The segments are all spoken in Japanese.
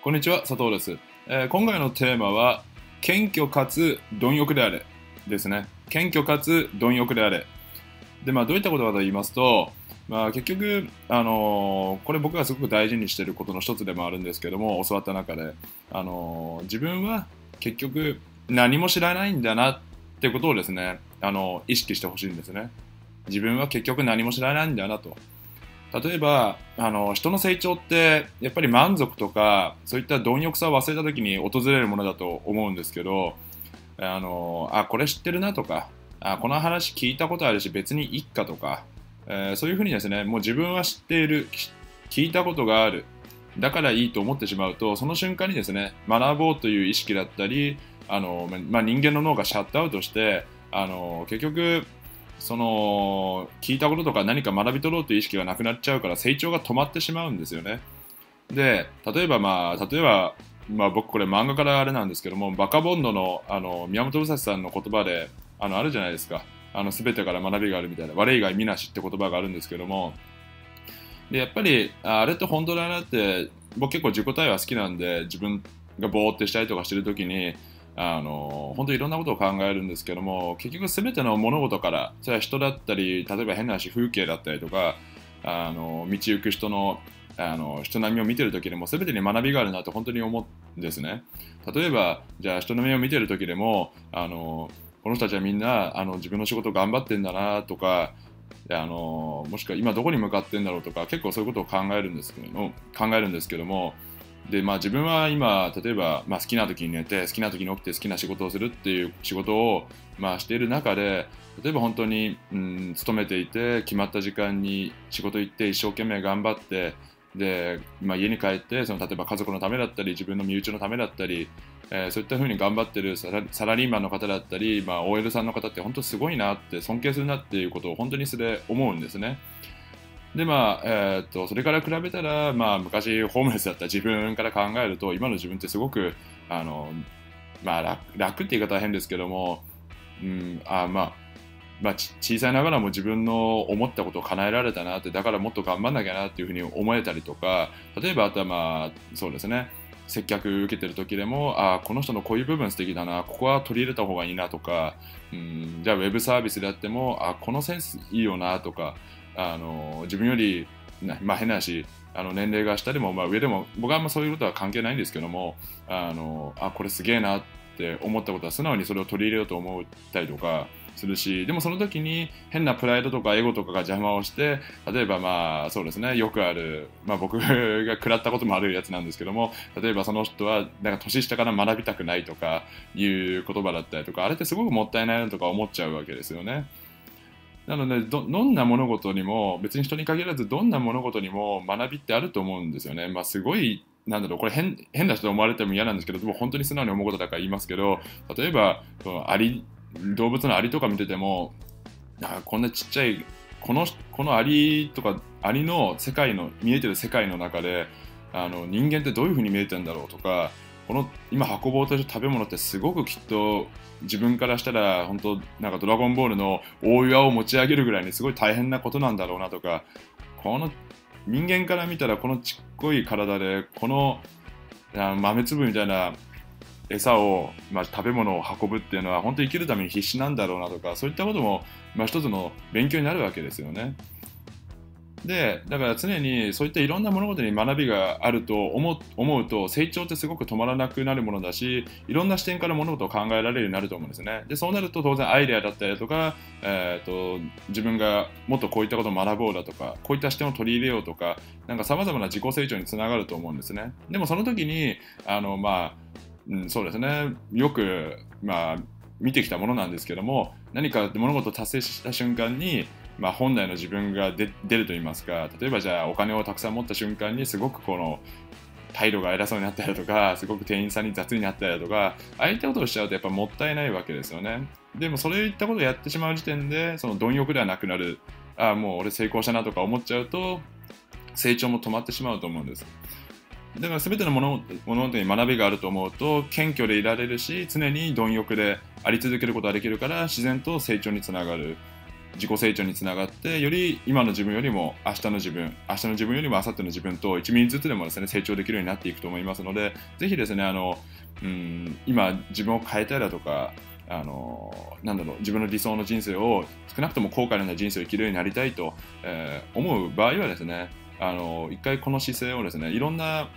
こんにちは、佐藤です。えー今回のテーマは、謙虚かつ貪欲であれですね。謙虚かつ貪欲であれ。で、まあ、どういったことかと言いますと、まあ、結局、あのーこれ僕がすごく大事にしていることの一つでもあるんですけども、教わった中で、あのー自分は結局何も知らないんだなってことをですね、あの意識してほしいんですね。自分は結局何も知らないんだなと。例えばあの人の成長ってやっぱり満足とかそういった貪欲さを忘れた時に訪れるものだと思うんですけどあのあこれ知ってるなとかあこの話聞いたことあるし別にいっかとか、えーそういうふうにですねもう自分は知っている聞いたことがあるだからいいと思ってしまうとその瞬間にですね学ぼうという意識だったりあの、まあ、人間の脳がシャットアウトしてあの結局その聞いたこととか何か学び取ろうという意識がなくなっちゃうから成長が止まってしまうんですよね。で例えばまあ例えば、まあ、僕これ漫画からあれなんですけどもバカボンドのあの宮本武蔵さんの言葉であのあるじゃないですかあの全てから学びがあるみたいな悪い以外みなしって言葉があるんですけどもでやっぱりあれって本当だなって僕結構自己対話好きなんで自分がぼーってしたりとかしてる時にあの本当にいろんなことを考えるんですけども結局全ての物事からそれは人だったり例えば変な話風景だったりとかあの道行く人のあの人並みを見てる時でも全てに学びがあるなと本当に思うんですね。例えばじゃあ人並みを見てる時でもあのこの人たちはみんなあの自分の仕事頑張ってんだなとかあのもしくは今どこに向かってんだろうとか結構そういうことを考えるんですけども考えるんですけどもでまあ、自分は今、例えば、まあ、好きな時に寝て、好きな時に起きて、好きな仕事をするっていう仕事を、まあ、している中で、例えば本当に、うん、勤めていて、決まった時間に仕事行って、一生懸命頑張って、で、まあ、家に帰ってその、例えば家族のためだったり、自分の身内のためだったり、えーそういったふうに頑張ってるサラサラリーマンの方だったり、まあ、OL さんの方って本当すごいなって、尊敬するなっていうことを本当にそれ思うんですね。でまあえーっとそれから比べたら、まあ、昔ホームレスだった自分から考えると今の自分ってすごくあの、まあ、楽楽って言い方は変ですけども、うんあまあまあ、小さいながらも自分の思ったことを叶えられたなってだからもっと頑張んなきゃなっていうふうに思えたりとか例えばあとはまあそうですね接客受けてる時でもあこの人のこういう部分素敵だなここは取り入れた方がいいなとか、うん、じゃあウェブサービスであってもあこのセンスいいよなとかあの自分より、まあ、変な話あの年齢が下でも、まあ、上でも僕はあんまそういうことは関係ないんですけどもあのあこれすげえなって思ったことは素直にそれを取り入れようと思ったりとかするしでもその時に変なプライドとかエゴとかが邪魔をして例えばまあそうですねよくある、まあ、僕が食らったこともあるやつなんですけども例えばその人はなんか年下から学びたくないとかいう言葉だったりとかあれってすごくもったいないなとか思っちゃうわけですよね。なのでど、んな物事にも、別に人に限らず、どんな物事にも学びってあると思うんですよね。まあ、すごい、なんだろう、これ変変な人と思われても嫌なんですけど、でも本当に素直に思うことだから言いますけど、例えば、そのアリ動物のアリとか見てても、あこんなちっちゃい、このこのアリとか、アリの世界の、見えてる世界の中で、あの人間ってどういうふうに見えてるんだろうとか、この今運ぼうとしてる食べ物ってすごくきっと自分からしたら本当なんかドラゴンボールの大岩を持ち上げるぐらいにすごい大変なことなんだろうなとかこの人間から見たらこのちっこい体でこの豆粒みたいな餌を、まあ、食べ物を運ぶっていうのは本当に生きるために必死なんだろうなとかそういったことも、まあ、一つの勉強になるわけですよね。でだから常にそういったいろんな物事に学びがあると思う思うと成長ってすごく止まらなくなるものだしいろんな視点から物事を考えられるようになると思うんですね。でそうなると当然アイデアだったりとか、えー、と自分がもっとこういったことを学ぼうだとかこういった視点を取り入れようとかなんか様々な自己成長につながると思うんですね。でもその時にあのまあ、うん、そうですね。よくまあ見てきたものなんですけども何か物事を達成した瞬間にまあ、本来の自分が出ると言いますか例えばじゃあお金をたくさん持った瞬間にすごくこの態度が偉そうになったりだとかすごく店員さんに雑になったりだとかああいったことをしちゃうとやっぱもったいないわけですよね。でもそれいったことをやってしまう時点でその貪欲ではなくなるああもう俺成功したなとか思っちゃうと成長も止まってしまうと思うんです。だから全ての物物事に学びがあると思うと謙虚でいられるし常に貪欲であり続けることができるから自然と成長につながる。自己成長につながってより今の自分よりも明日の自分明日の自分よりも明後日の自分と1ミリずつでもですね成長できるようになっていくと思いますのでぜひですねあの、うん、今自分を変えたいだとかあのなんだろう自分の理想の人生を少なくとも後悔のない人生を生きるようになりたいと、えー、思う場合はですねあの一回この姿勢をですねいろんな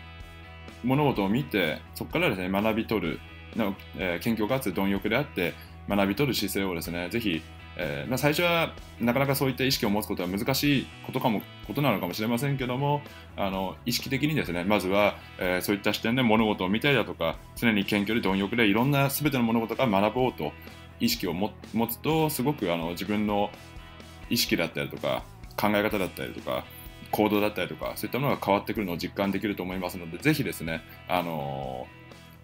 物事を見てそこからですね学び取るの、えー、謙虚かつ貪欲であって学び取る姿勢をですねぜひえー、まあ、最初はなかなかそういった意識を持つことは難しいことかもことなのかもしれませんけどもあの意識的にですねまずは、えー、そういった視点で物事を見たりだとか常に謙虚で貪欲でいろんな全ての物事から学ぼうと意識を持つとすごくあの自分の意識だったりとか考え方だったりとか行動だったりとかそういったものが変わってくるのを実感できると思いますのでぜひですね、あの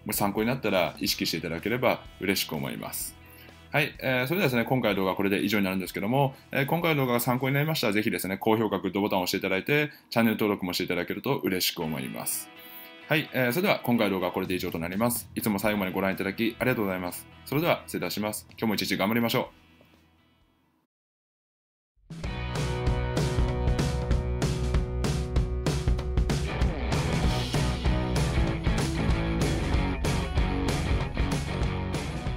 ー、参考になったら意識していただければ嬉しく思います。はい、えー、それではですね、今回の動画はこれで以上になるんですけども、えー、今回の動画が参考になりましたら、ぜひですね、高評価、グッドボタンを押していただいて、チャンネル登録もしていただけると嬉しく思います。はい、えー、それでは今回の動画はこれで以上となります。いつも最後までご覧いただきありがとうございます。それでは失礼いたします。今日も一日頑張りましょう。